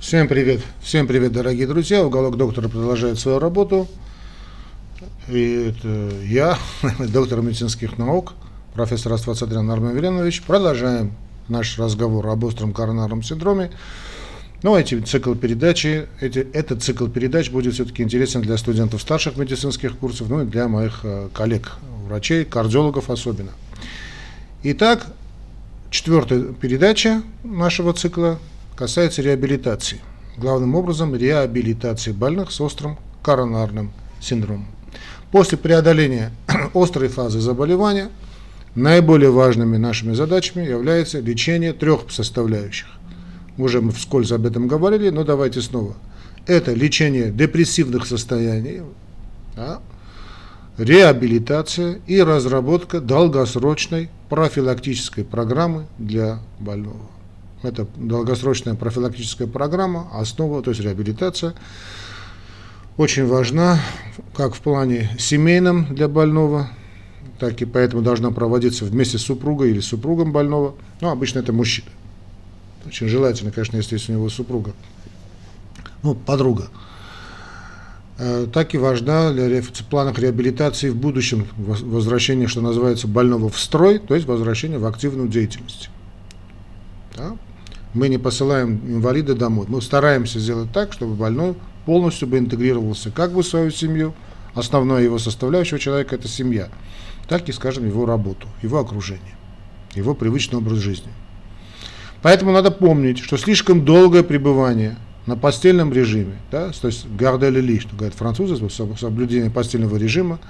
Всем привет, всем привет, дорогие друзья. Уголок доктора продолжает свою работу. И это я, доктор медицинских наук, профессор Аствацадрян Армен Веленович. Продолжаем наш разговор об остром коронарном синдроме. Ну, эти цикл передачи, эти, этот цикл передач будет все-таки интересен для студентов старших медицинских курсов, ну и для моих э, коллег, врачей, кардиологов особенно. Итак, четвертая передача нашего цикла касается реабилитации. Главным образом, реабилитации больных с острым коронарным синдромом. После преодоления острой фазы заболевания наиболее важными нашими задачами является лечение трех составляющих уже мы вскользь об этом говорили, но давайте снова. Это лечение депрессивных состояний, да, реабилитация и разработка долгосрочной профилактической программы для больного. Это долгосрочная профилактическая программа, основа, то есть реабилитация, очень важна как в плане семейном для больного, так и поэтому должна проводиться вместе с супругой или супругом больного, но обычно это мужчина. Очень желательно, конечно, если есть у него супруга, ну, подруга. Э, так и важна для планах реабилитации в будущем возвращение, что называется, больного в строй, то есть возвращение в активную деятельность. Да? Мы не посылаем инвалида домой, мы стараемся сделать так, чтобы больной полностью бы интегрировался как бы в свою семью, основная его составляющего человека – это семья, так и, скажем, его работу, его окружение, его привычный образ жизни – Поэтому надо помнить, что слишком долгое пребывание на постельном режиме, да, то есть гардель ли, что говорят французы, соблюдение постельного режима,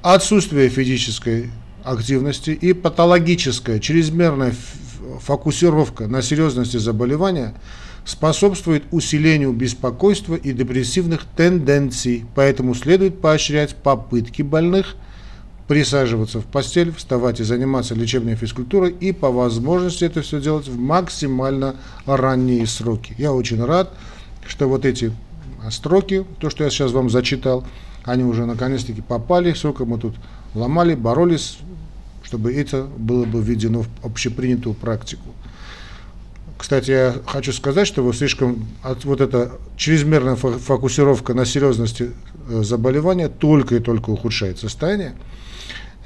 отсутствие физической активности и патологическая чрезмерная фокусировка на серьезности заболевания способствует усилению беспокойства и депрессивных тенденций, поэтому следует поощрять попытки больных – присаживаться в постель, вставать и заниматься лечебной физкультурой и по возможности это все делать в максимально ранние сроки. Я очень рад, что вот эти строки, то, что я сейчас вам зачитал, они уже наконец-таки попали, сколько мы тут ломали, боролись, чтобы это было бы введено в общепринятую практику. Кстати, я хочу сказать, что вы слишком вот эта чрезмерная фокусировка на серьезности э, заболевания только и только ухудшает состояние.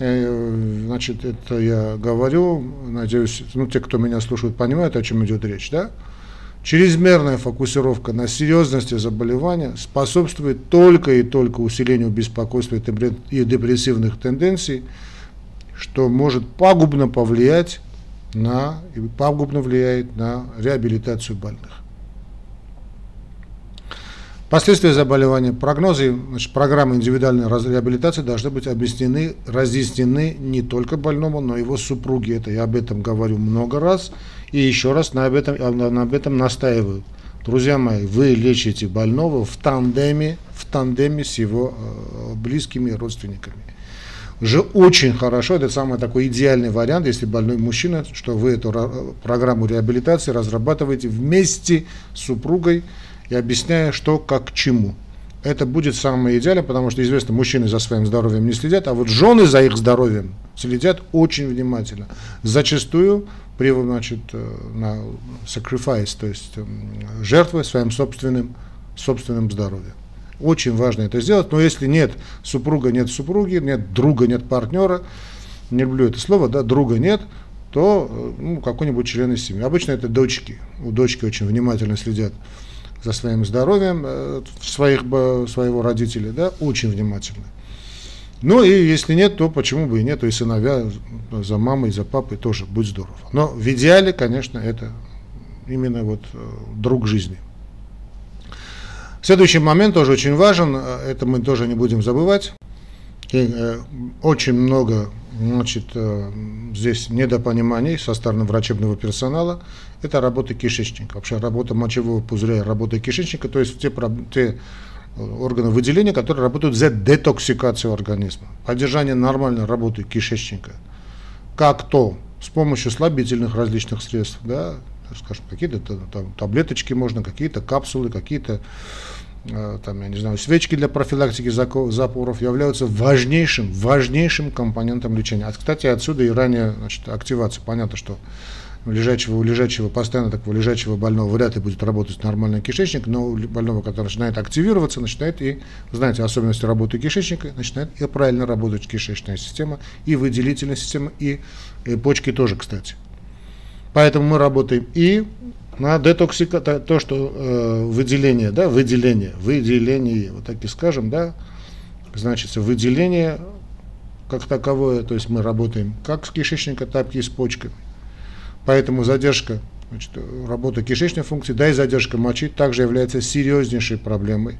Э, значит, это я говорю, надеюсь, ну, те, кто меня слушают, понимают, о чем идет речь, да? Чрезмерная фокусировка на серьезности заболевания способствует только и только усилению беспокойства и депрессивных тенденций, что может пагубно повлиять на, пагубно влияет на реабилитацию больных. Последствия заболевания, прогнозы, значит, программы индивидуальной реабилитации должны быть объяснены, разъяснены не только больному, но и его супруге. Это я об этом говорю много раз и еще раз на об этом, на об этом настаиваю. Друзья мои, вы лечите больного в тандеме, в тандеме с его э, близкими родственниками. Уже очень хорошо, это самый такой идеальный вариант, если больной мужчина, что вы эту программу реабилитации разрабатываете вместе с супругой, и объясняя, что как к чему. Это будет самое идеальное, потому что, известно, мужчины за своим здоровьем не следят, а вот жены за их здоровьем следят очень внимательно. Зачастую при, значит, э, на sacrifice, то есть эм, жертвы своим собственным, собственным здоровьем. Очень важно это сделать, но если нет супруга, нет супруги, нет друга, нет партнера, не люблю это слово, да, друга нет, то э, ну, какой-нибудь член из семьи. Обычно это дочки. У дочки очень внимательно следят за своим здоровьем э, своих, своего родителя, да, очень внимательно. Ну и если нет, то почему бы и нет, и сыновья за мамой, за папой тоже, будь здоров. Но в идеале, конечно, это именно вот э, друг жизни. Следующий момент тоже очень важен, э, это мы тоже не будем забывать. И, э, очень много значит, э, здесь недопониманий со стороны врачебного персонала. Это работа кишечника, вообще работа мочевого пузыря, работа кишечника, то есть те, те э, органы выделения, которые работают за детоксикацию организма, поддержание нормальной работы кишечника. Как то с помощью слабительных различных средств, да, скажем, какие-то там, таблеточки можно, какие-то капсулы, какие-то там, я не знаю, свечки для профилактики запоров являются важнейшим, важнейшим компонентом лечения. А, кстати, отсюда и ранее значит, активация. Понятно, что лежачего, у лежачего, постоянно такого лежачего больного вряд ли будет работать нормальный кишечник, но у больного, который начинает активироваться, начинает и, знаете, особенности работы кишечника, начинает и правильно работать кишечная система, и выделительная система, и, и почки тоже, кстати. Поэтому мы работаем и на детоксика, то, что э, выделение, да, выделение, выделение, вот так и скажем, да, значит, выделение как таковое, то есть мы работаем как с кишечником, так и с почками. Поэтому задержка значит, работы кишечной функции, да и задержка мочи также является серьезнейшей проблемой.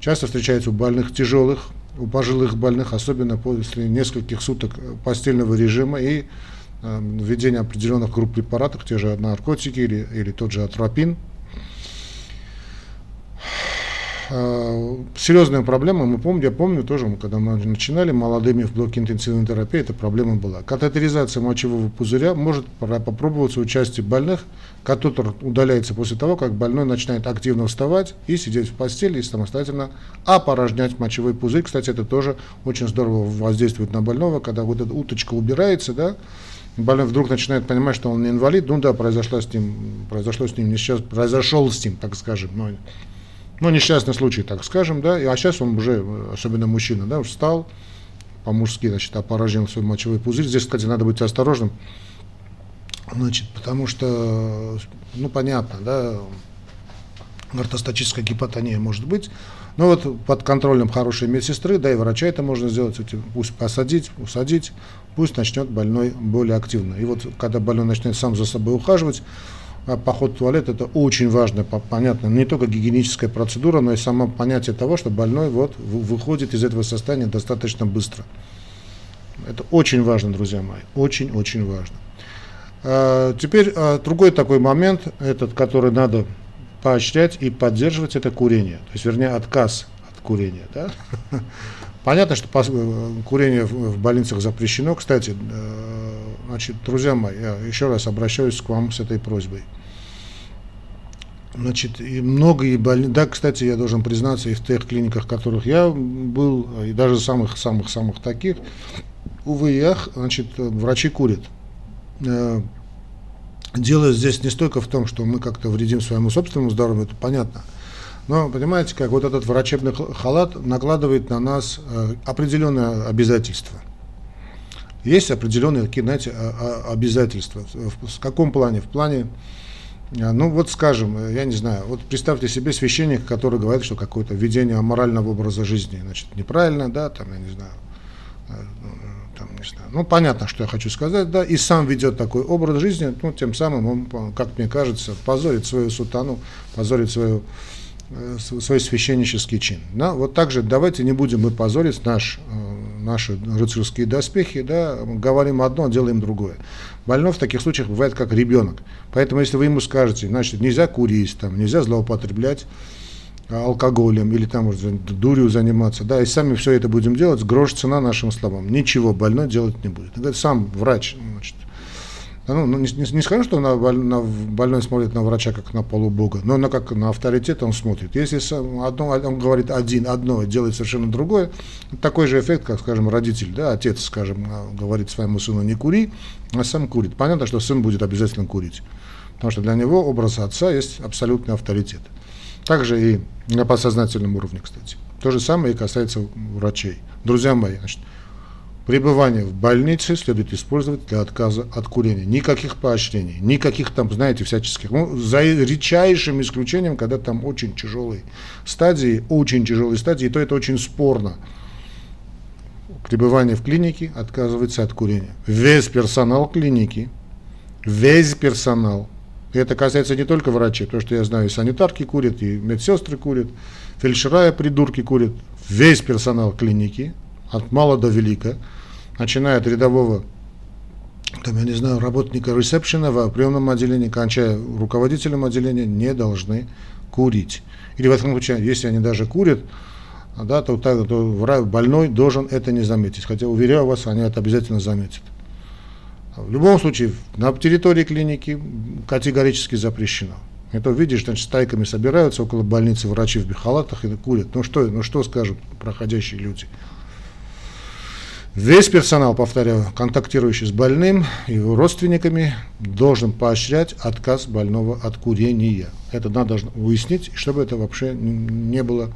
Часто встречается у больных тяжелых, у пожилых больных, особенно после нескольких суток постельного режима и э, введения определенных групп препаратов, те же наркотики или, или тот же атропин, э, серьезная проблема, мы помним, я помню тоже, когда мы начинали молодыми в блоке интенсивной терапии, эта проблема была. Катетеризация мочевого пузыря может попробоваться участие больных, который удаляется после того, как больной начинает активно вставать и сидеть в постели и самостоятельно опорожнять мочевой пузырь. Кстати, это тоже очень здорово воздействует на больного, когда вот эта уточка убирается, да, больной вдруг начинает понимать, что он не инвалид, ну да, произошло с ним, произошло с ним не сейчас, произошел с ним, так скажем, но ну, несчастный случай, так скажем, да, а сейчас он уже, особенно мужчина, да, встал, по-мужски, значит, опорожнил свой мочевой пузырь. Здесь, кстати, надо быть осторожным, значит, потому что, ну, понятно, да, ортостатическая гипотония может быть, но вот под контролем хорошей медсестры, да и врача это можно сделать, пусть посадить, усадить, пусть начнет больной более активно. И вот когда больной начнет сам за собой ухаживать, а поход в туалет это очень важно, понятно, не только гигиеническая процедура, но и само понятие того, что больной вот выходит из этого состояния достаточно быстро. Это очень важно, друзья мои, очень-очень важно. А, теперь а, другой такой момент, этот, который надо поощрять и поддерживать, это курение. То есть, вернее, отказ от курения. Да? Понятно, что э, курение в больницах запрещено. Кстати, э, значит, друзья мои, я еще раз обращаюсь к вам с этой просьбой. Значит, и многие больницы, да, кстати, я должен признаться, и в тех клиниках, в которых я был, и даже самых-самых-самых таких, увы и ах, значит, врачи курят. Э, дело здесь не столько в том, что мы как-то вредим своему собственному здоровью, это понятно. Но, понимаете, как вот этот врачебный халат накладывает на нас э, определенные обязательства. Есть определенные такие, знаете, обязательства. В каком плане? В плане а, ну вот скажем, э, я не знаю, вот представьте себе священника, который говорит, что какое-то ведение аморального образа жизни, значит, неправильно, да, там, я не знаю, э, ну, там, не знаю, ну понятно, что я хочу сказать, да, и сам ведет такой образ жизни, ну тем самым он, как мне кажется, позорит свою сутану, позорит свою Э, свой священнический чин. Да? Вот так же давайте не будем мы позорить наш, э, наши рыцарские доспехи, да? говорим одно, делаем другое. Больной в таких случаях бывает как ребенок. Поэтому если вы ему скажете, значит, нельзя курить, там, нельзя злоупотреблять алкоголем или там может, дурью заниматься, да, и сами все это будем делать, грош цена нашим словам. Ничего больной делать не будет. Это сам врач значит, ну, ну, не, не, не скажу, что на, на больной смотрит на врача как на полубога, но на, как на авторитет он смотрит. Если одно, он говорит один одно делает совершенно другое, такой же эффект, как, скажем, родитель, да, отец, скажем, а, говорит своему сыну не кури, а сам курит. Понятно, что сын будет обязательно курить, потому что для него образ отца есть абсолютный авторитет. Также и на подсознательном уровне, кстати. То же самое и касается врачей. Друзья мои, значит, Пребывание в больнице следует использовать для отказа от курения. Никаких поощрений, никаких там, знаете, всяческих. Ну, за редчайшим исключением, когда там очень тяжелые стадии, очень тяжелые стадии, то это очень спорно. Пребывание в клинике отказывается от курения. Весь персонал клиники, весь персонал, и это касается не только врачей, потому что я знаю, и санитарки курят, и медсестры курят, фельдшера и придурки курят. Весь персонал клиники, от мала до велика, начиная от рядового, там, я не знаю, работника ресепшена в приемном отделении, кончая руководителем отделения, не должны курить. Или в этом случае, если они даже курят, да, то, то, то больной должен это не заметить. Хотя, уверяю вас, они это обязательно заметят. В любом случае, на территории клиники категорически запрещено. Это видишь, значит, стайками собираются около больницы врачи в бихалатах и курят. Ну что, ну что скажут проходящие люди? Весь персонал, повторяю, контактирующий с больным и его родственниками, должен поощрять отказ больного от курения. Это надо выяснить, чтобы это вообще не было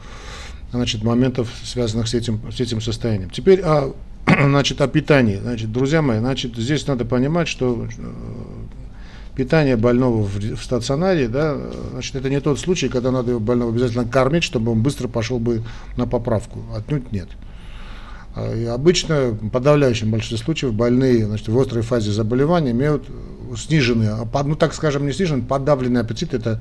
значит, моментов, связанных с этим, с этим состоянием. Теперь о, значит, о питании. Значит, друзья мои, значит, здесь надо понимать, что э, питание больного в, в стационаре, да, значит, это не тот случай, когда надо больного обязательно кормить, чтобы он быстро пошел бы на поправку. Отнюдь нет. А, и обычно, в подавляющем большинстве случаев, больные значит, в острой фазе заболевания имеют сниженный, а, ну так скажем, не сниженный, подавленный аппетит. Это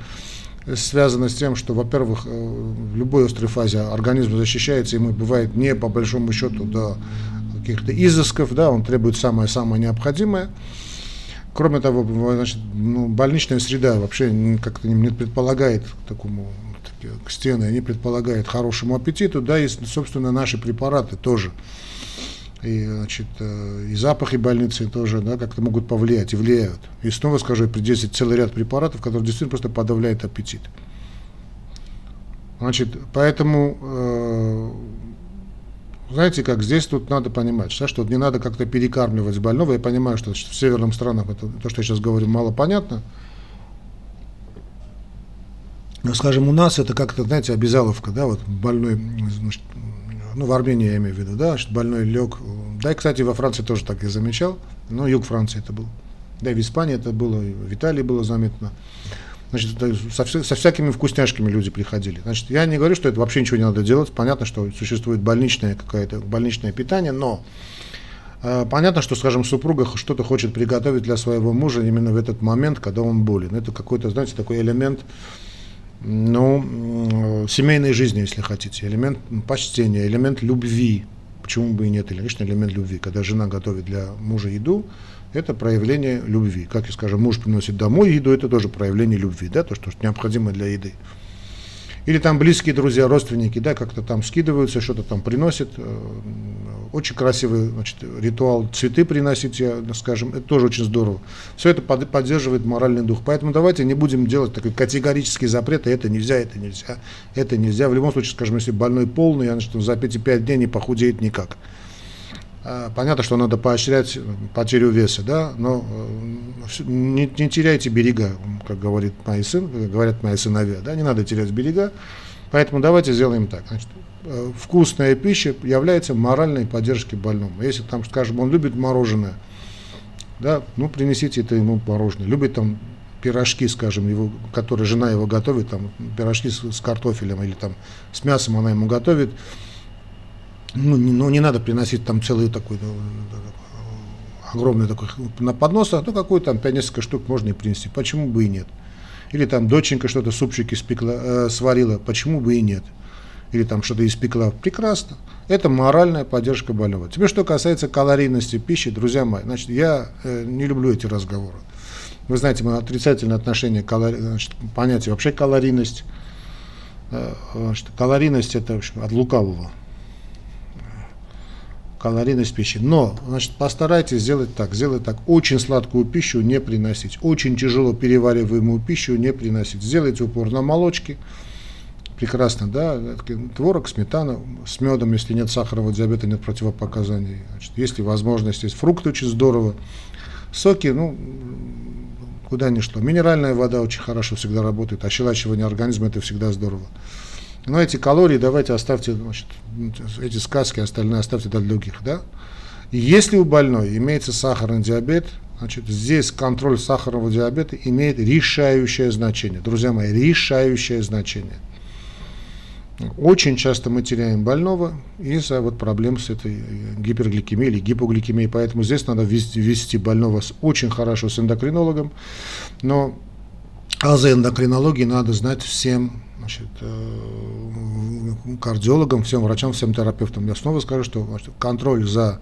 связано с тем, что, во-первых, э, в любой острой фазе организм защищается, ему бывает не по большому счету до каких-то изысков, да, он требует самое-самое необходимое. Кроме того, значит, ну, больничная среда вообще как-то не предполагает такому к стены, они предполагают хорошему аппетиту, да, и, собственно, наши препараты тоже. И, значит, э, и запахи больницы тоже, да, как-то могут повлиять и влияют. И снова скажу, придется целый ряд препаратов, которые действительно просто подавляют аппетит. Значит, поэтому, э, знаете как, здесь тут надо понимать, да, что не надо как-то перекармливать больного. Я понимаю, что в северных странах это, то, что я сейчас говорю, мало понятно. Но, скажем, у нас это как-то, знаете, обязаловка, да, вот больной, значит, ну, в Армении я имею в виду, да, что больной лег. Да, и, кстати, во Франции тоже так я замечал, но юг Франции это был. Да, и в Испании это было, и в Италии было заметно. Значит, со, со всякими вкусняшками люди приходили. Значит, я не говорю, что это вообще ничего не надо делать. Понятно, что существует больничное какое-то больничное питание, но э, понятно, что, скажем, супруга что-то хочет приготовить для своего мужа именно в этот момент, когда он болен. Это какой-то, знаете, такой элемент ну, семейной жизни, если хотите, элемент почтения, элемент любви. Почему бы и нет? Или, конечно, элемент любви. Когда жена готовит для мужа еду, это проявление любви. Как и скажем, муж приносит домой еду, это тоже проявление любви, да, то, что необходимо для еды. Или там близкие друзья, родственники, да, как-то там скидываются, что-то там приносят. Э, очень красивый значит, ритуал, цветы приносить, я, скажем, это тоже очень здорово. Все это под, поддерживает моральный дух. Поэтому давайте не будем делать такой категорический запрет, это нельзя, это нельзя, это нельзя. В любом случае, скажем, если больной полный, значит, за эти пять дней не похудеет никак. А, понятно, что надо поощрять потерю веса, да, но э, не, не теряйте берега, как говорит мои сын, говорят мои сыновья, да, не надо терять берега. Поэтому давайте сделаем так. Значит, э, вкусная пища является моральной поддержкой больному. Если там, скажем, он любит мороженое, да, ну принесите это ему мороженое. Любит там пирожки, скажем, его, которые жена его готовит, там пирожки с, с картофелем или там с мясом она ему готовит ну, не, ну, не надо приносить там целый такой огромный такой на поднос, а ну какой там 5 несколько штук можно и принести. Почему бы и нет? Или там доченька что-то супчики спекла, э, сварила, почему бы и нет? Или там что-то испекла, прекрасно. Это моральная поддержка больного. Теперь, что касается калорийности пищи, друзья мои, значит, я э, не люблю эти разговоры. Вы знаете, мы отрицательное отношение к калори... значит, понятие вообще калорийность. Э, значит, калорийность это в общем, от лукавого калорийность пищи. Но, значит, постарайтесь сделать так, сделать так. Очень сладкую пищу не приносить, очень тяжело перевариваемую пищу не приносить. Сделайте упор на молочке, прекрасно, да, творог, сметана, с медом, если нет сахарного диабета, нет противопоказаний. Значит, если возможность, есть фрукты, очень здорово. Соки, ну, куда ни шло. Минеральная вода очень хорошо всегда работает, ощелачивание организма, это всегда здорово. Но эти калории давайте оставьте, значит, эти сказки остальные оставьте для других, да? И если у больной имеется сахарный диабет, значит, здесь контроль сахарного диабета имеет решающее значение. Друзья мои, решающее значение. Очень часто мы теряем больного из-за вот проблем с этой гипергликемией или гипогликемией, поэтому здесь надо вести, вести больного с, очень хорошо с эндокринологом, но а за эндокринологией надо знать всем значит, э, кардиологам, всем врачам, всем терапевтам. Я снова скажу, что контроль за...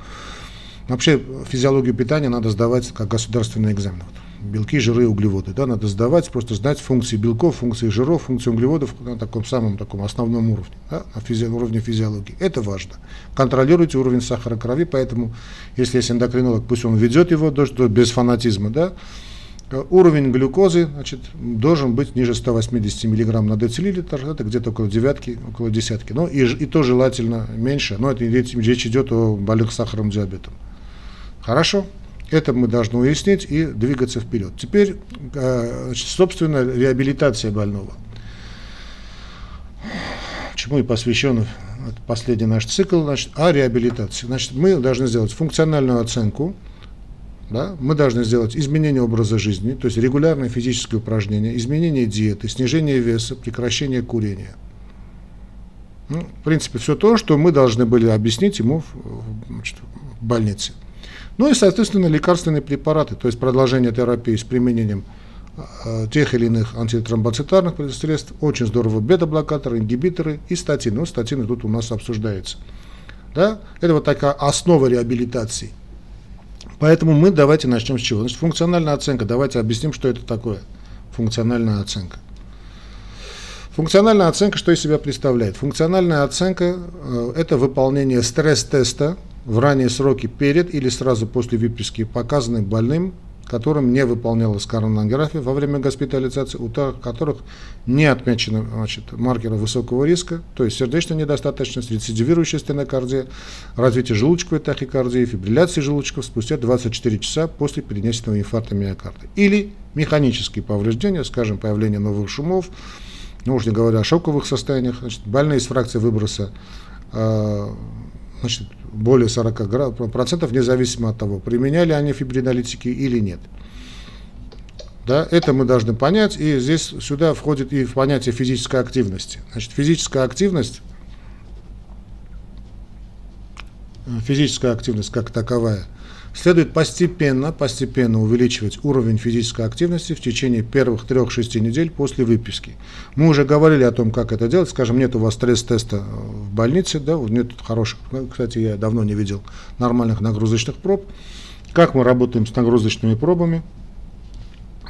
Вообще физиологию питания надо сдавать как государственный экзамен. Вот. Белки, жиры, углеводы. Да, надо сдавать, просто знать функции белков, функции жиров, функции углеводов на таком самом таком основном уровне, да, на физи уровне физиологии. Это важно. Контролируйте уровень сахара крови, поэтому если есть эндокринолог, пусть он ведет его до, до, без фанатизма, да, уровень глюкозы значит, должен быть ниже 180 мг на децилитр, это где-то около девятки, около десятки. Ну и, и то желательно меньше, но это речь, речь идет о больных сахарным диабетом. Хорошо, это мы должны уяснить и двигаться вперед. Теперь, э, значит, собственно, реабилитация больного. Чему и посвящен последний наш цикл, значит, о реабилитации. Значит, мы должны сделать функциональную оценку, да, мы должны сделать изменение образа жизни, то есть регулярные физические упражнения, изменение диеты, снижение веса, прекращение курения. Ну, в принципе, все то, что мы должны были объяснить ему в, значит, в больнице. Ну и, соответственно, лекарственные препараты, то есть продолжение терапии с применением э, тех или иных антитромбоцитарных средств, очень здорово бета-блокаторы, ингибиторы и статины. Ну, статины тут у нас обсуждаются. Да? Это вот такая основа реабилитации. Поэтому мы давайте начнем с чего? Значит, функциональная оценка. Давайте объясним, что это такое. Функциональная оценка. Функциональная оценка что из себя представляет? Функциональная оценка э, – это выполнение стресс-теста в ранние сроки перед или сразу после выписки, показанной больным которым не выполнялась коронография во время госпитализации, у которых не отмечены значит, маркеры высокого риска, то есть сердечная недостаточность, рецидивирующая стенокардия, развитие желудочковой тахикардии, фибрилляции желудочков спустя 24 часа после перенесенного инфаркта миокарда. Или механические повреждения, скажем, появление новых шумов, ну уж не говоря о шоковых состояниях, значит, больные с фракцией выброса э, значит, более 40 процентов, независимо от того, применяли они фибринолитики или нет. Да, это мы должны понять, и здесь сюда входит и понятие физической активности. Значит, физическая активность, физическая активность как таковая – Следует постепенно, постепенно увеличивать уровень физической активности в течение первых 3-6 недель после выписки. Мы уже говорили о том, как это делать. Скажем, нет у вас стресс-теста в больнице, да, нет хороших, ну, кстати, я давно не видел нормальных нагрузочных проб. Как мы работаем с нагрузочными пробами?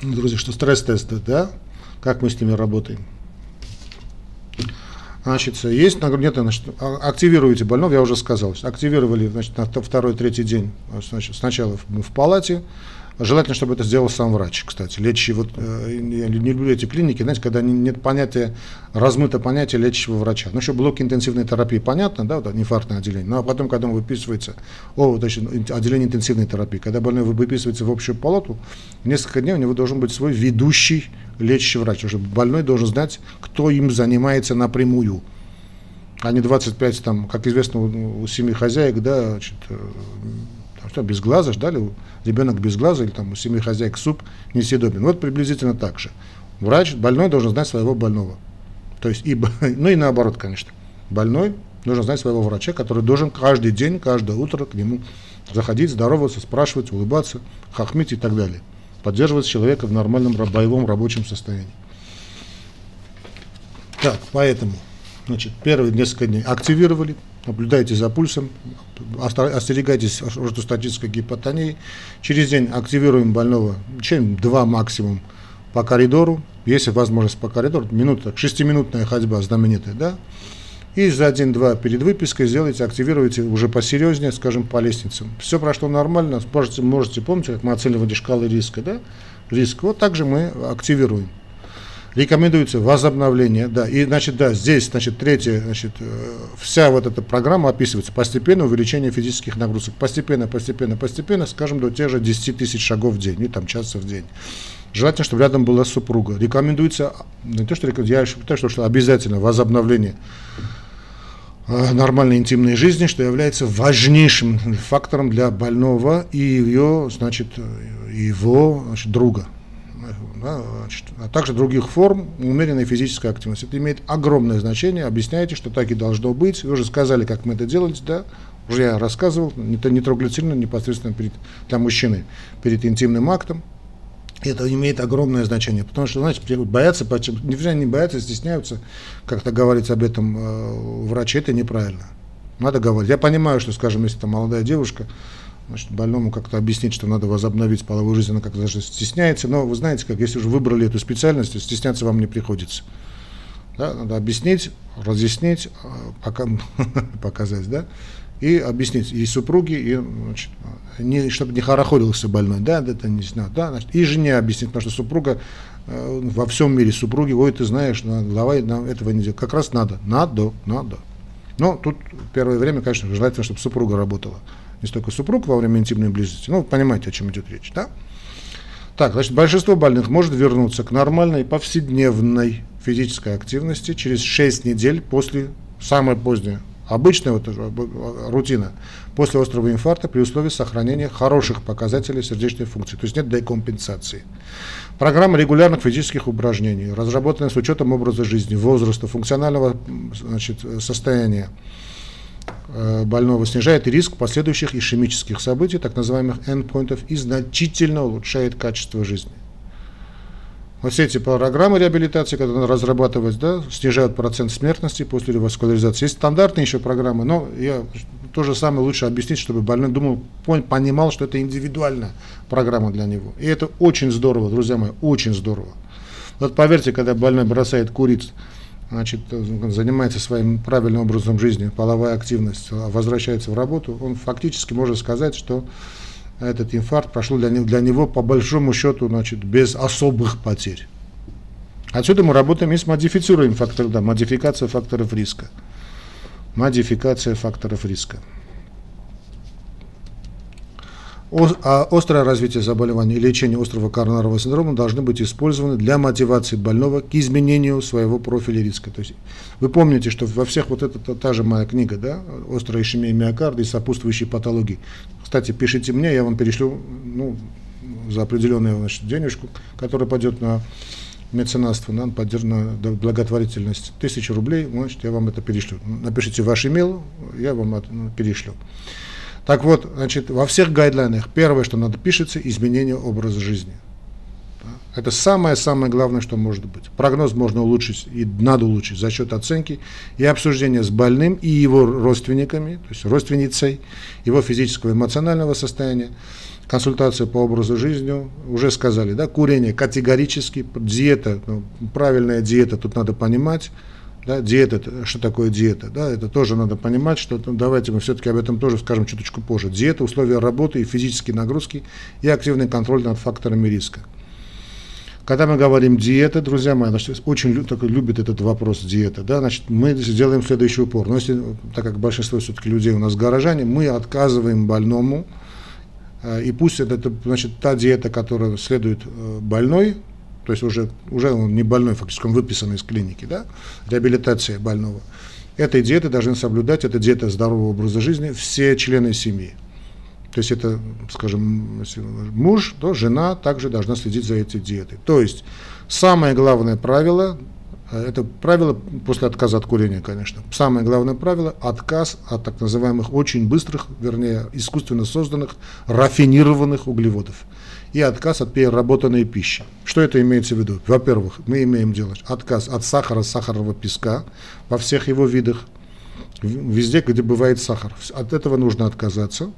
Друзья, что стресс-тесты, да, как мы с ними работаем? Значит, есть нагрузка, значит, активируете больного, я уже сказал, активировали значит, на второй, третий день, значит, сначала в, в палате, Желательно, чтобы это сделал сам врач, кстати. Лечащий, вот, э, я не люблю эти клиники, знаете, когда нет понятия, размыто понятие лечащего врача. Ну, еще блок интенсивной терапии, понятно, да, вот инфарктное отделение. Ну, а потом, когда он выписывается, о, точно, отделение интенсивной терапии, когда больной выписывается в общую палату, несколько дней у него должен быть свой ведущий лечащий врач. Уже больной должен знать, кто им занимается напрямую а не 25, там, как известно, у, у семи хозяек, да, значит, э, что, без глаза ждали, ребенок без глаза или там у семьи хозяйка суп несъедобен. Вот приблизительно так же. Врач, больной должен знать своего больного. То есть, и, ну и наоборот, конечно. Больной должен знать своего врача, который должен каждый день, каждое утро к нему заходить, здороваться, спрашивать, улыбаться, хохмить и так далее. Поддерживать человека в нормальном боевом рабочем состоянии. Так, поэтому, значит, первые несколько дней активировали, наблюдайте за пульсом, остерегайтесь ортостатической гипотонии. Через день активируем больного, чем два максимум по коридору, если возможность по коридору, минута, шестиминутная ходьба знаменитая, да, и за один-два перед выпиской сделайте, активируйте уже посерьезнее, скажем, по лестницам. Все прошло нормально, можете, можете помнить, как мы оценивали шкалы риска, да, риск, вот также мы активируем рекомендуется возобновление, да, и, значит, да, здесь, значит, третье, значит, э, вся вот эта программа описывается, постепенно увеличение физических нагрузок, постепенно, постепенно, постепенно, скажем, до тех же 10 тысяч шагов в день, и там часов в день. Желательно, чтобы рядом была супруга. Рекомендуется, не то, что рекомендуется, я считаю, что обязательно возобновление э, нормальной интимной жизни, что является важнейшим фактором для больного и ее, значит, э, его значит, друга да, значит, а также других форм умеренной физической активности. Это имеет огромное значение. Объясняете, что так и должно быть. Вы уже сказали, как мы это делали, да? Уже я рассказывал, нитроглицерин непосредственно перед, для мужчины перед интимным актом. Это имеет огромное значение, потому что, знаете, боятся, нельзя не боятся, стесняются, как-то говорить об этом э, врачи, это неправильно. Надо говорить. Я понимаю, что, скажем, если это молодая девушка, значит, больному как-то объяснить, что надо возобновить половую жизнь, она как-то даже стесняется. Но вы знаете, как если уже выбрали эту специальность, стесняться вам не приходится. Да, надо объяснить, разъяснить, а, пока, показать, да, и объяснить и супруге, и, значит, не, чтобы не хорохорился больной, да, это не знаю, да, значит, и жене объяснить, потому что супруга э, во всем мире супруги, ой, ты знаешь, давай нам этого не делать. Как раз надо, надо, надо. Но тут первое время, конечно, желательно, чтобы супруга работала. Не столько супруг во время интимной близости, ну, понимаете, о чем идет речь, да? Так, значит, большинство больных может вернуться к нормальной повседневной физической активности через 6 недель после самой поздней обычная вот рутина после острого инфаркта при условии сохранения хороших показателей сердечной функции, то есть нет декомпенсации. Программа регулярных физических упражнений, разработанная с учетом образа жизни, возраста, функционального значит, состояния э, больного, снижает риск последующих ишемических событий, так называемых endpointов, и значительно улучшает качество жизни. Вот все эти программы реабилитации, когда надо разрабатывать, да, снижают процент смертности после реваскуляризации. Есть стандартные еще программы, но я то же самое лучше объяснить, чтобы больной думал, понимал, что это индивидуальная программа для него. И это очень здорово, друзья мои, очень здорово. Вот поверьте, когда больной бросает курить, значит, занимается своим правильным образом жизни, половая активность, а возвращается в работу, он фактически может сказать, что этот инфаркт прошел для, для него по большому счету значит, без особых потерь. Отсюда мы работаем и с модифицируем факторы, да, модификация факторов риска. Модификация факторов риска. А острое развитие заболевания и лечение острого коронарного синдрома должны быть использованы для мотивации больного к изменению своего профиля риска. То есть вы помните, что во всех вот это та же моя книга, да, острая ишемия миокарда и сопутствующие патологии. Кстати, пишите мне, я вам перешлю ну, за определенную значит, денежку, которая пойдет на меценатство, на, на благотворительность. Тысяча рублей, значит, я вам это перешлю. Напишите ваш имейл, я вам перешлю. Так вот, значит, во всех гайдлайнах первое, что надо пишется, изменение образа жизни. Это самое-самое главное, что может быть. Прогноз можно улучшить и надо улучшить за счет оценки и обсуждения с больным и его родственниками, то есть родственницей, его физического и эмоционального состояния, консультация по образу жизни, уже сказали, да, курение категорически, диета, ну, правильная диета, тут надо понимать, да, диета, что такое диета? Да, это тоже надо понимать, что ну, давайте мы все-таки об этом тоже скажем чуточку позже. Диета, условия работы и физические нагрузки и активный контроль над факторами риска. Когда мы говорим диета, друзья мои, значит, очень такой, любит этот вопрос диета, да, значит, мы сделаем следующий упор. Но если, так как большинство все-таки людей у нас горожане, мы отказываем больному, э, и пусть это, значит, та диета, которая следует э, больной, то есть уже, уже он не больной, фактически он выписан из клиники, да, реабилитация больного. Этой диеты должны соблюдать, это диета здорового образа жизни, все члены семьи. То есть это, скажем, муж, то жена также должна следить за этой диетой. То есть самое главное правило, э, это правило после отказа от курения, конечно. Самое главное правило – отказ от так называемых очень быстрых, вернее, искусственно созданных, рафинированных углеводов и отказ от переработанной пищи. Что это имеется в виду? Во-первых, мы имеем делать отказ от сахара, сахарного песка во всех его видах, везде, где бывает сахар. От этого нужно отказаться.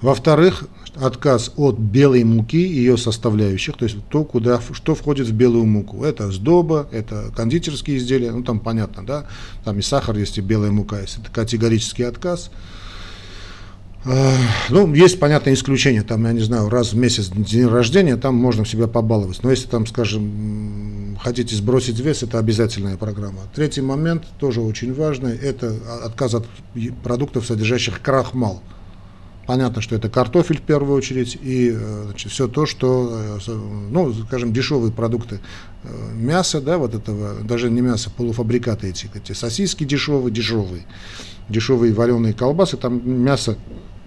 Во-вторых, отказ от белой муки и ее составляющих, то есть то, куда, что входит в белую муку. Это сдоба, это кондитерские изделия, ну там понятно, да, там и сахар есть, и белая мука есть. Это категорический отказ. Ну, есть, понятное исключение, там, я не знаю, раз в месяц день рождения, там можно себя побаловать. Но если там, скажем, хотите сбросить вес, это обязательная программа. Третий момент, тоже очень важный, это отказ от продуктов, содержащих крахмал. Понятно, что это картофель в первую очередь и э, значит, все то, что, э, ну, скажем, дешевые продукты э, мяса, да, вот этого, даже не мясо, полуфабрикаты эти, эти сосиски дешевые, дешевые, дешевые вареные колбасы, там мясо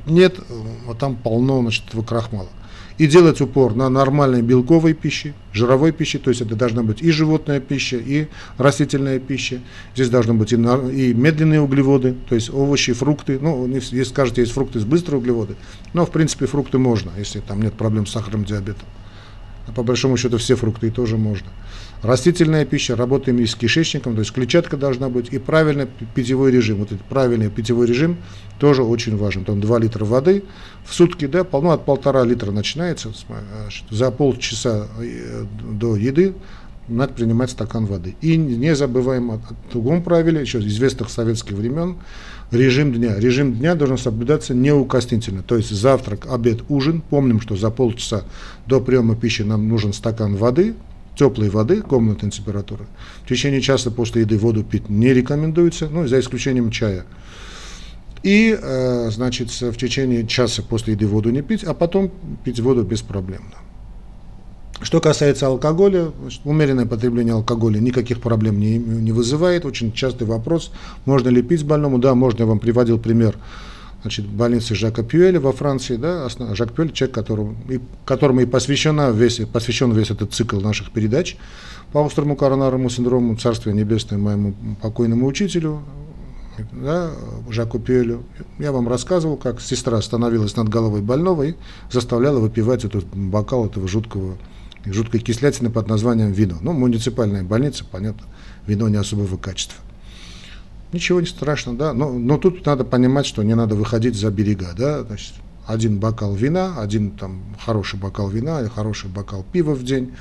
нет, вот там полно значит, этого крахмала. И делать упор на нормальной белковой пище, жировой пище, то есть это должна быть и животная пища, и растительная пища. Здесь должны быть и, и медленные углеводы, то есть овощи, фрукты. Ну, если скажете, есть фрукты с быстрые углеводы, но в принципе фрукты можно, если там нет проблем с сахарным диабетом. А по большому счету все фрукты тоже можно. Растительная пища, работаем и с кишечником, то есть клетчатка должна быть, и правильный питьевой режим. Вот этот правильный питьевой режим тоже очень важен. Там 2 литра воды в сутки, да, полно от полтора литра начинается, за полчаса э, до еды надо принимать стакан воды. И не забываем о другом правиле, еще известных советских времен, режим дня. Режим дня должен соблюдаться неукоснительно. То есть завтрак, обед, ужин. Помним, что за полчаса до приема пищи нам нужен стакан воды, теплой воды, комнатной температуры. В течение часа после еды воду пить не рекомендуется, ну, за исключением чая. И, э, значит, в течение часа после еды воду не пить, а потом пить воду беспроблемно. Что касается алкоголя, значит, умеренное потребление алкоголя никаких проблем не, не вызывает. Очень частый вопрос, можно ли пить больному. Да, можно, я вам приводил пример значит, больницы Жака Пюэля во Франции. Да, Жак Пюэль, человек, которому и, которому и посвящена весь, посвящен весь этот цикл наших передач по острому коронарному синдрому, царствия небесное моему покойному учителю, да, Жаку Пюэлю. Я вам рассказывал, как сестра становилась над головой больного и заставляла выпивать этот бокал этого жуткого жуткой кислятины под названием вино. Ну, муниципальная больница, понятно, вино не особого качества. Ничего не страшно, да, но, но тут надо понимать, что не надо выходить за берега, да, значит, один бокал вина, один там хороший бокал вина или хороший бокал пива в день,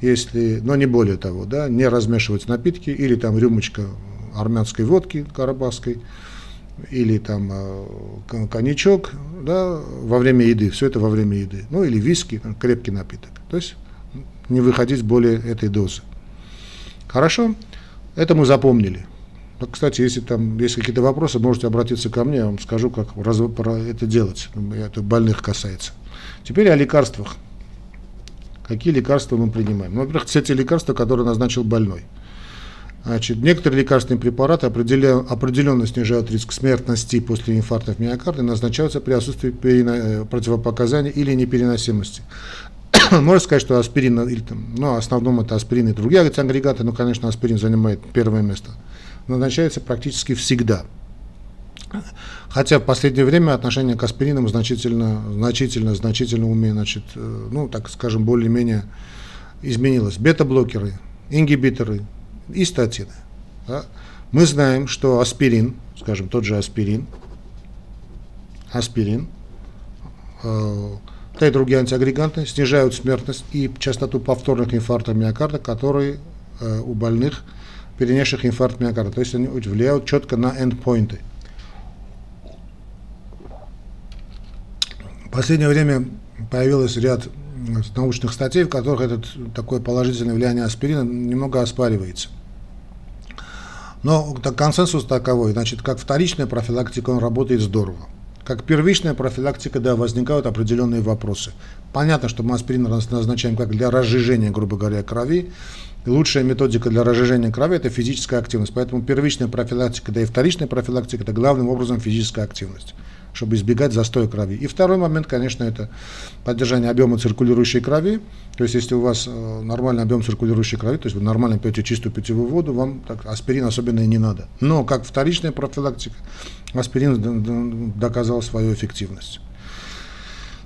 если, но не более того, да, не размешивать напитки или там рюмочка армянской водки карабахской, или там э, коньячок, да, во время еды, все это во время еды, ну или виски, крепкий напиток. То есть не выходить более этой дозы. Хорошо? Это мы запомнили. Но, кстати, если там есть какие-то вопросы, можете обратиться ко мне, я вам скажу, как раз, это делать. Это больных касается. Теперь о лекарствах. Какие лекарства мы принимаем? Ну, во-первых, все те лекарства, которые назначил больной. Значит, некоторые лекарственные препараты определенно, снижают риск смертности после инфарктов миокарда и назначаются при отсутствии э, противопоказаний или непереносимости. Можно сказать, что аспирин, или там, ну, основном это аспирин и другие агрегаты, но, конечно, аспирин занимает первое место, назначается практически всегда. Хотя в последнее время отношение к аспиринам значительно, значительно, значительно умеет, значит, э, ну, так скажем, более-менее изменилось. Бета-блокеры, ингибиторы и статины. Да? Мы знаем, что аспирин, скажем, тот же аспирин, аспирин, э, та и другие антиагреганты снижают смертность и частоту повторных инфарктов миокарда, которые э, у больных, перенесших инфаркт миокарда. То есть они влияют четко на эндпоинты. В последнее время появилось ряд научных статей, в которых этот, такое положительное влияние аспирина немного оспаривается. Но консенсус таковой, значит, как вторичная профилактика он работает здорово. Как первичная профилактика, да, возникают определенные вопросы. Понятно, что мы аспирин назначаем как для разжижения, грубо говоря, крови. Лучшая методика для разжижения крови – это физическая активность. Поэтому первичная профилактика, да и вторичная профилактика – это главным образом физическая активность чтобы избегать застоя крови. И второй момент, конечно, это поддержание объема циркулирующей крови. То есть, если у вас э, нормальный объем циркулирующей крови, то есть вы нормально пьете чистую питьевую воду, вам так, аспирин особенно и не надо. Но как вторичная профилактика, аспирин доказал свою эффективность.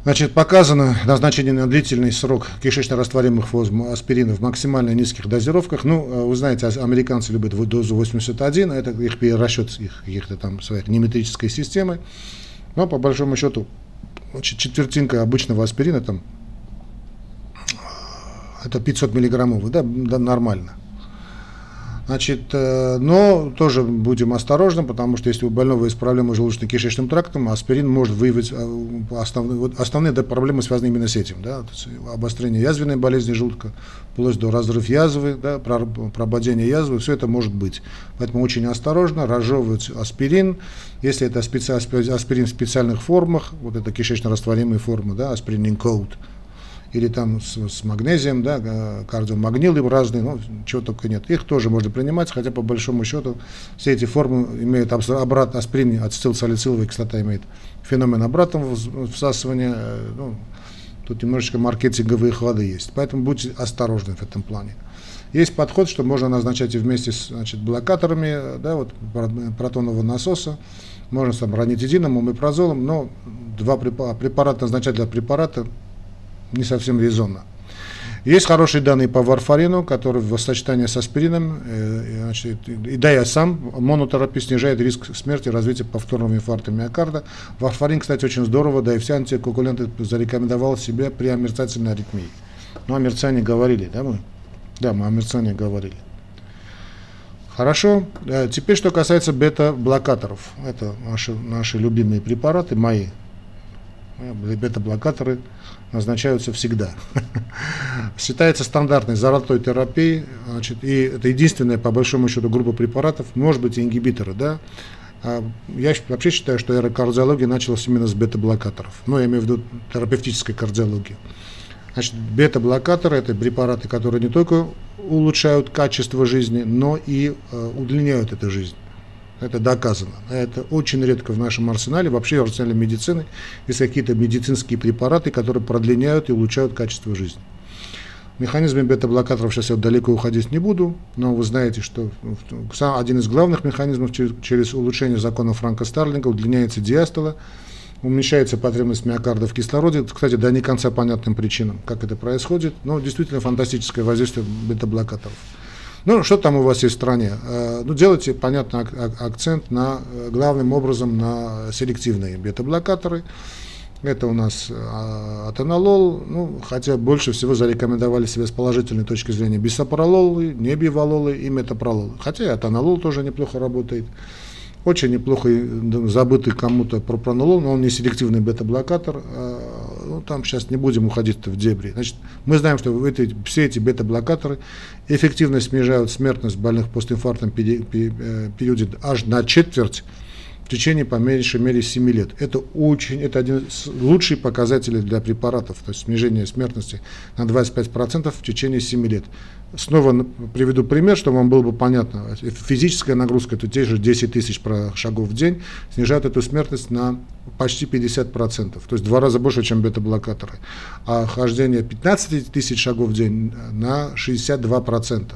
Значит, показано назначение на длительный срок кишечно-растворимых форм аспирина в максимально низких дозировках. Ну, э, вы знаете, американцы любят дозу 81, это их расчет их каких-то там своих неметрической системы. Но по большому счету четвертинка обычного аспирина там это 500 миллиграммовый, да, да, нормально. Значит, э, но тоже будем осторожны, потому что если у больного есть проблемы с желудочно-кишечным трактом, аспирин может выявить э, основные, вот основные да, проблемы, связаны именно с этим. Да, обострение язвенной болезни желудка, вплоть до разрыв язвы, да, прободение язвы, все это может быть. Поэтому очень осторожно разжевывать аспирин, если это специ, аспирин в специальных формах, вот это кишечно-растворимые формы, да, аспирин инкоут, или там с, с магнезием, да, кардиомагнилы разные, ну, чего только нет. Их тоже можно принимать, хотя по большому счету все эти формы имеют обратно, аспирин, ацетилсалициловая кислота имеет феномен обратного всасывания, э, ну, тут немножечко маркетинговые ходы есть. Поэтому будьте осторожны в этом плане. Есть подход, что можно назначать и вместе с значит, блокаторами да, вот, протонового насоса, можно с ранитидином, умепразолом, но два препарата назначать для препарата не совсем резонно. Есть хорошие данные по варфарину, который в сочетании с аспирином, э, значит, и да, я сам, монотерапия снижает риск смерти и развития повторного инфаркта миокарда. Варфарин, кстати, очень здорово, да и все антикоагулянты зарекомендовал себя при омерцательной аритмии. Ну, о мерцании говорили, да, мы? Да, мы о говорили. Хорошо. Э, теперь, что касается бета-блокаторов. Это наши, наши любимые препараты, мои. Э, бета-блокаторы назначаются всегда. Считается стандартной золотой терапией, значит, и это единственная, по большому счету, группа препаратов, может быть, и ингибиторы, да. А я вообще считаю, что эра кардиологии началась именно с бета-блокаторов. Ну, я имею в виду терапевтической кардиологии. Значит, бета-блокаторы – это препараты, которые не только улучшают качество жизни, но и э, удлиняют эту жизнь. Это доказано. Это очень редко в нашем арсенале, вообще в арсенале медицины, есть какие-то медицинские препараты, которые продленяют и улучшают качество жизни. Механизмы бета-блокаторов сейчас я далеко уходить не буду, но вы знаете, что один из главных механизмов через, через улучшение закона Франка Старлинга удлиняется диастола, уменьшается потребность миокарда в кислороде, кстати, до не конца понятным причинам, как это происходит, но действительно фантастическое воздействие бета-блокаторов. Ну, что там у вас есть в стране? Э, ну, делайте, понятно, акцент на, э, главным образом на селективные бета-блокаторы. Это у нас э, атенолол, ну, хотя больше всего зарекомендовали себя с положительной точки зрения бисопрололы, не бивалолы и метапрололы. Хотя и атенолол тоже неплохо работает. Очень неплохо забытый кому-то пропронолол, но он не селективный бета-блокатор. А, ну, там сейчас не будем уходить в дебри. Значит, мы знаем, что эти, все эти бета-блокаторы эффективно снижают смертность больных постинфарктном э, периоде аж на четверть в течение по меньшей мере 7 лет. Это очень, это один из лучших показателей для препаратов, то есть снижение смертности на 25% в течение 7 лет. Снова приведу пример, чтобы вам было бы понятно. Физическая нагрузка, это те же 10 тысяч шагов в день, снижает эту смертность на почти 50%, то есть в два раза больше, чем бета-блокаторы. А хождение 15 тысяч шагов в день на 62%.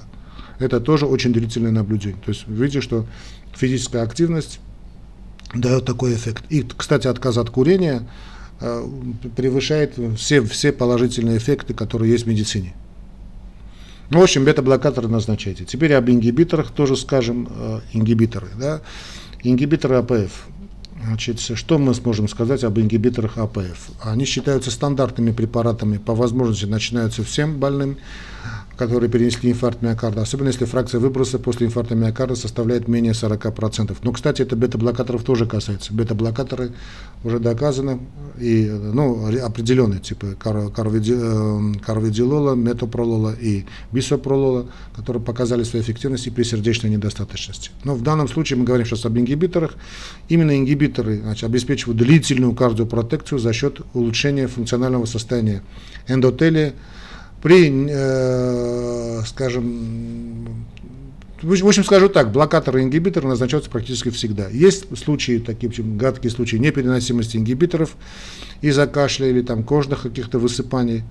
Это тоже очень длительное наблюдение. То есть видите, что физическая активность дает такой эффект. И, кстати, отказ от курения э, превышает все, все положительные эффекты, которые есть в медицине. Ну, в общем, бета-блокаторы назначайте. Теперь об ингибиторах тоже скажем. Э, ингибиторы, да. Ингибиторы АПФ. Значит, что мы сможем сказать об ингибиторах АПФ? Они считаются стандартными препаратами, по возможности начинаются всем больным которые перенесли инфаркт миокарда, особенно если фракция выброса после инфаркта миокарда составляет менее 40%. Но, кстати, это бета-блокаторов тоже касается. Бета-блокаторы уже доказаны, и, ну, определенные типы карвидилола, метопролола и бисопролола, которые показали свою эффективность и при сердечной недостаточности. Но в данном случае мы говорим сейчас об ингибиторах. Именно ингибиторы значит, обеспечивают длительную кардиопротекцию за счет улучшения функционального состояния эндотелия, при, э, скажем, в общем, скажу так, блокаторы и ингибиторы назначаются практически всегда. Есть случаи, такие общем, гадкие случаи непереносимости ингибиторов из-за кашля или там кожных каких-то высыпаний,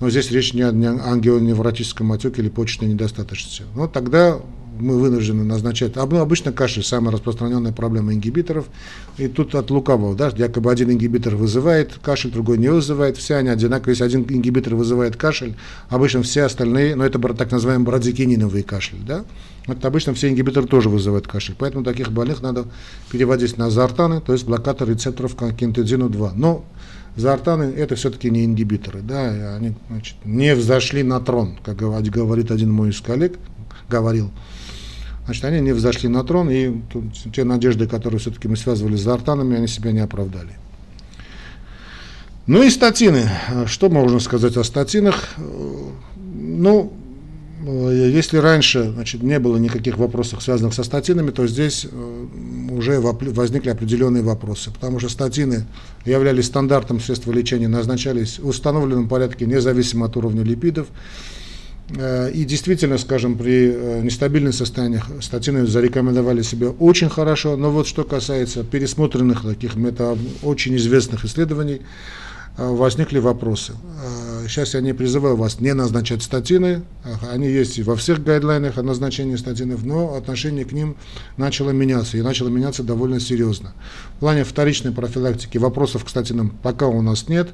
но здесь речь не о ангионевротическом отеке или почечной недостаточности. Но тогда мы вынуждены назначать. Ну, обычно кашель самая распространенная проблема ингибиторов. И тут от лукавого, да, якобы один ингибитор вызывает кашель, другой не вызывает. Все они одинаковые. Если один ингибитор вызывает кашель, обычно все остальные, но ну, это так называемый брадикининовый кашель, да. Вот обычно все ингибиторы тоже вызывают кашель. Поэтому таких больных надо переводить на зартаны, то есть блокатор рецепторов к кинтедину 2. Но Зартаны это все-таки не ингибиторы, да, они значит, не взошли на трон, как говорит один мой из коллег, говорил. Значит, они не взошли на трон, и те надежды, которые все-таки мы связывали с артанами, они себя не оправдали. Ну и статины. Что можно сказать о статинах? Ну, если раньше значит, не было никаких вопросов, связанных со статинами, то здесь э, уже возникли определенные вопросы, потому что статины являлись стандартом средства лечения, назначались в установленном порядке независимо от уровня липидов. Э, и действительно, скажем, при э, нестабильных состояниях статины зарекомендовали себя очень хорошо, но вот что касается пересмотренных таких мета, очень известных исследований, э, возникли вопросы. Сейчас я не призываю вас не назначать статины, они есть во всех гайдлайнах о назначении статинов, но отношение к ним начало меняться, и начало меняться довольно серьезно. В плане вторичной профилактики вопросов к статинам пока у нас нет,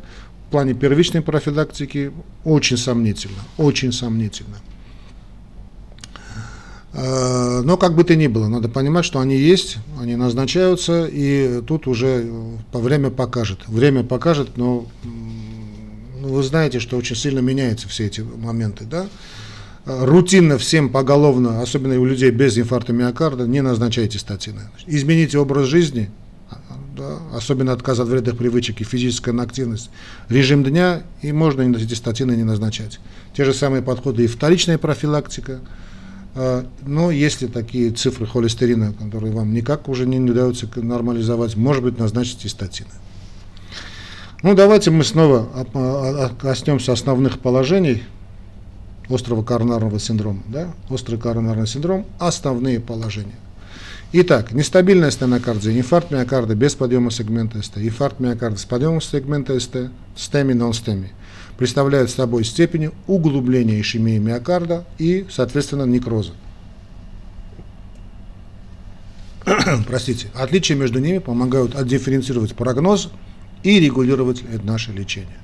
плане первичной профилактики очень сомнительно, очень сомнительно. Э, но как бы то ни было, надо понимать, что они есть, они назначаются, и тут уже время покажет. Время покажет, но ну, вы знаете, что очень сильно меняются все эти моменты, да? рутинно всем поголовно, особенно у людей без инфаркта миокарда, не назначайте статины. Измените образ жизни, да, особенно отказ от вредных привычек и физическая активность, режим дня, и можно эти статины не назначать. Те же самые подходы и вторичная профилактика, а, но если такие цифры холестерина, которые вам никак уже не удается нормализовать, может быть, назначите статины. Ну, давайте мы снова коснемся основных положений острого коронарного синдрома. Да? Острый коронарный синдром – основные положения. Итак, нестабильная стенокардия, инфаркт миокарда без подъема сегмента СТ, инфаркт миокарда с подъемом сегмента СТ, стеми, нон-стеми, представляют собой степени углубления ишемии миокарда и, соответственно, некроза. Простите, отличия между ними помогают отдифференцировать прогноз и регулировать наше лечение.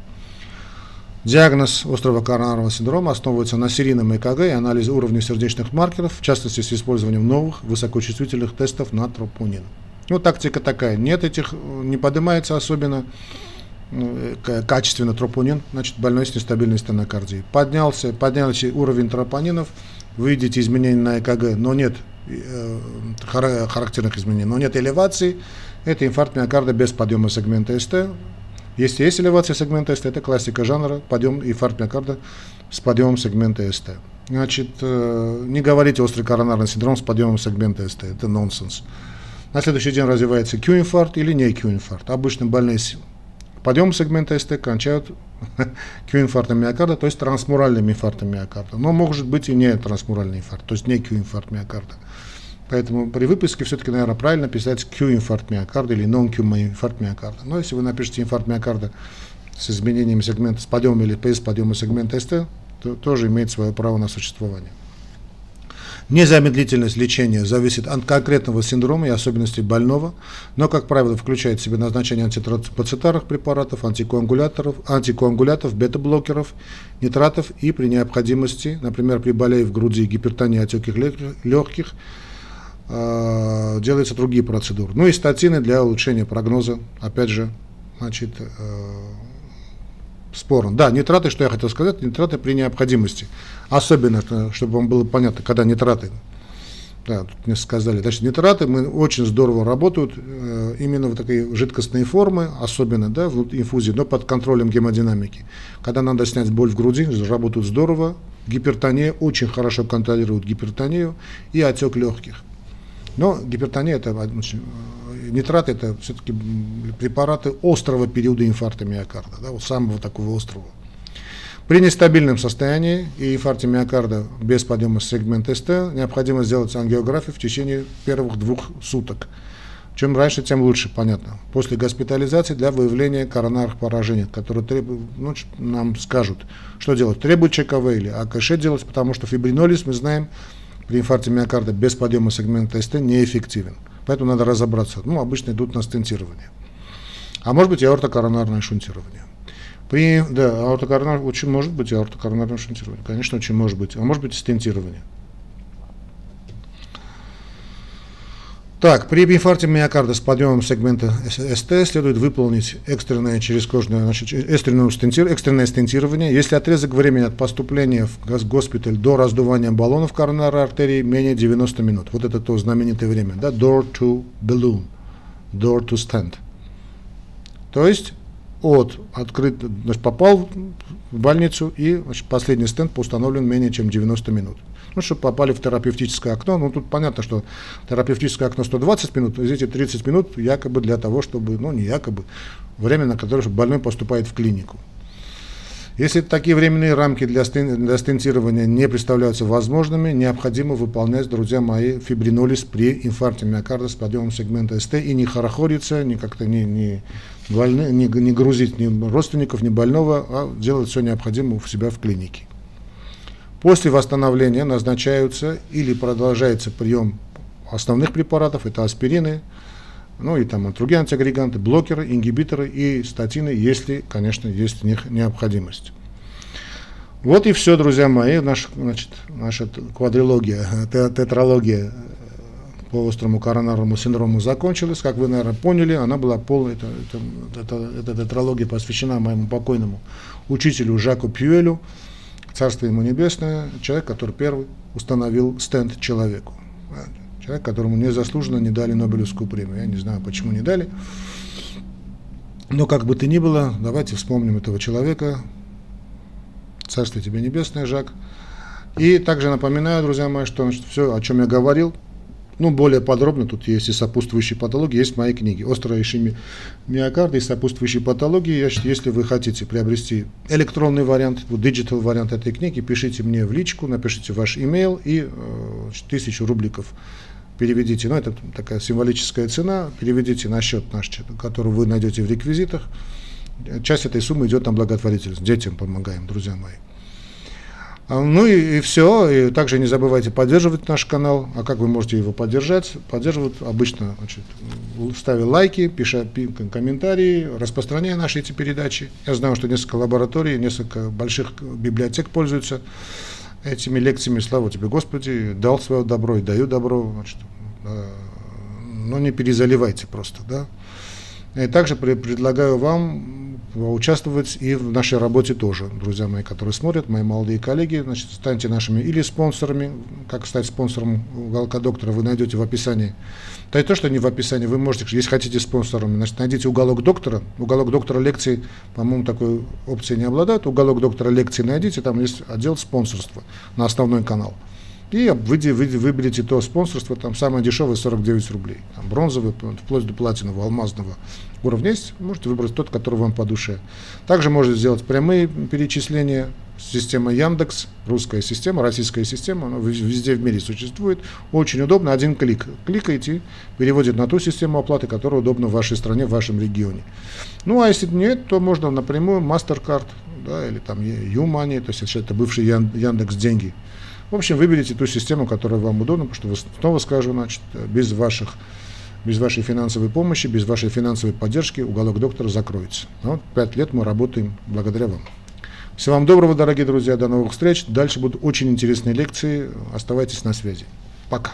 Диагноз острого коронарного синдрома основывается на серийном ЭКГ и анализе уровня сердечных маркеров, в частности с использованием новых высокочувствительных тестов на тропонин. Ну, тактика такая. Нет этих, не поднимается особенно ну, качественно тропонин, значит, больной с нестабильной стенокардией. Поднялся, поднялся уровень тропонинов, вы видите изменения на ЭКГ, но нет э, характерных изменений, но нет элевации, это инфаркт миокарда без подъема сегмента СТ, если есть элевация сегмента СТ, это классика жанра, подъем инфаркт миокарда с подъемом сегмента СТ. Значит, э, не говорите острый коронарный синдром с подъемом сегмента СТ, это нонсенс. На следующий день развивается Q-инфаркт или не Q-инфаркт. Обычно больные с подъемом сегмента СТ кончают Q-инфарктом миокарда, то есть трансмуральным инфарктом миокарда. Но может быть и не трансмуральный инфаркт, то есть не Q-инфаркт миокарда. Поэтому при выписке все-таки, наверное, правильно писать Q-инфаркт миокарда или non-Q-инфаркт миокарда. Но если вы напишете инфаркт миокарда с изменением сегмента, с подъемом или без подъема сегмента СТ, то тоже имеет свое право на существование. Незамедлительность лечения зависит от конкретного синдрома и особенностей больного, но, как правило, включает в себя назначение антитроцитарных препаратов, антикоагуляторов, антикоагулятов, бета-блокеров, нитратов и при необходимости, например, при более в груди, гипертонии, отеках легких, делаются другие процедуры. Ну и статины для улучшения прогноза, опять же, значит, э, спорно. Да, нитраты, что я хотел сказать, нитраты при необходимости. Особенно, э, чтобы вам было понятно, когда нитраты, да, тут мне сказали, значит, нитраты мы очень здорово работают, э, именно в такие жидкостные формы, особенно, да, в инфузии, но под контролем гемодинамики. Когда надо снять боль в груди, работают здорово, гипертония очень хорошо контролирует гипертонию и отек легких. Но гипертония это нитрат это все-таки препараты острого периода инфаркта миокарда, да, вот самого такого острого. При нестабильном состоянии и инфаркте миокарда без подъема сегмента СТ необходимо сделать ангиографию в течение первых двух суток. Чем раньше, тем лучше, понятно. После госпитализации для выявления коронарных поражений, которые требуют, ну, нам скажут, что делать. Требует ЧКВ или АКШ делать, потому что фибринолиз, мы знаем, при инфаркте миокарда без подъема сегмента СТ неэффективен. Поэтому надо разобраться. Ну, обычно идут на стентирование. А может быть и аортокоронарное шунтирование. При, да, аортокоронар, очень может быть аортокоронарное шунтирование. Конечно, очень может быть. А может быть и стентирование. Так, при инфаркте миокарда с подъемом сегмента СТ следует выполнить экстренное черезкожное, значит, экстренное, стентир, экстренное стентирование, если отрезок времени от поступления в госпиталь до раздувания баллонов коронарной артерии менее 90 минут. Вот это то знаменитое время, да, door to balloon, door to stent. То есть от открыт, значит, попал в больницу и значит, последний стенд установлен менее чем 90 минут ну, чтобы попали в терапевтическое окно. Ну, тут понятно, что терапевтическое окно 120 минут, из этих 30 минут якобы для того, чтобы, ну, не якобы, время, на которое больной поступает в клинику. Если такие временные рамки для, стен, для стентирования не представляются возможными, необходимо выполнять, друзья мои, фибринолиз при инфаркте миокарда с подъемом сегмента СТ и не хорохориться, не как-то не, не, больны, не, не грузить ни родственников, ни больного, а делать все необходимое у себя в клинике. После восстановления назначаются или продолжается прием основных препаратов, это аспирины, ну и там другие антиагреганты, блокеры, ингибиторы и статины, если, конечно, есть у них необходимость. Вот и все, друзья мои, наш, значит, наша квадрилогия, тетралогия по острому коронарному синдрому закончилась. Как вы, наверное, поняли, она была полная, это, это, это, эта тетралогия посвящена моему покойному учителю Жаку Пьюэлю, Царство ему небесное, человек, который первый установил стенд человеку. Человек, которому незаслуженно не дали Нобелевскую премию. Я не знаю, почему не дали. Но как бы то ни было, давайте вспомним этого человека. Царство тебе небесное, Жак. И также напоминаю, друзья мои, что значит, все, о чем я говорил, ну, более подробно, тут есть и сопутствующие патологии, есть в моей книге «Острая ишемия миокарда» и сопутствующие патологии. Если вы хотите приобрести электронный вариант, digital вариант этой книги, пишите мне в личку, напишите ваш имейл и э, тысячу рубликов переведите, ну это такая символическая цена, переведите на счет наш, который вы найдете в реквизитах. Часть этой суммы идет на благотворительность, детям помогаем, друзья мои. А, ну и, и все. И также не забывайте поддерживать наш канал. А как вы можете его поддержать? Поддерживать обычно, значит, ставя лайки, пиша комментарии, распространяя наши эти передачи. Я знаю, что несколько лабораторий, несколько больших библиотек пользуются этими лекциями. Слава тебе, Господи, дал свое добро и даю добро. Значит, но не перезаливайте просто, да. И также предлагаю вам участвовать и в нашей работе тоже, друзья мои, которые смотрят, мои молодые коллеги, значит, станьте нашими или спонсорами, как стать спонсором уголка доктора, вы найдете в описании. Да и то, что не в описании, вы можете, если хотите спонсорами, значит, найдите уголок доктора, уголок доктора лекций, по-моему, такой опции не обладает, уголок доктора лекций найдите, там есть отдел спонсорства на основной канал. И вы, вы, выберите то спонсорство, там самое дешевое 49 рублей. Там бронзовый, вплоть до платинового, алмазного уровня есть, можете выбрать тот, который вам по душе. Также можете сделать прямые перечисления. Система Яндекс, русская система, российская система, она везде в мире существует. Очень удобно, один клик. Кликаете, переводит на ту систему оплаты, которая удобна в вашей стране, в вашем регионе. Ну а если нет, то можно напрямую MasterCard, да, или там YouMoney, то есть это бывший Яндекс деньги. В общем, выберите ту систему, которая вам удобна, потому что, снова скажу, значит, без ваших без вашей финансовой помощи, без вашей финансовой поддержки уголок доктора закроется. Но вот пять лет мы работаем благодаря вам. Всего вам доброго, дорогие друзья, до новых встреч. Дальше будут очень интересные лекции. Оставайтесь на связи. Пока.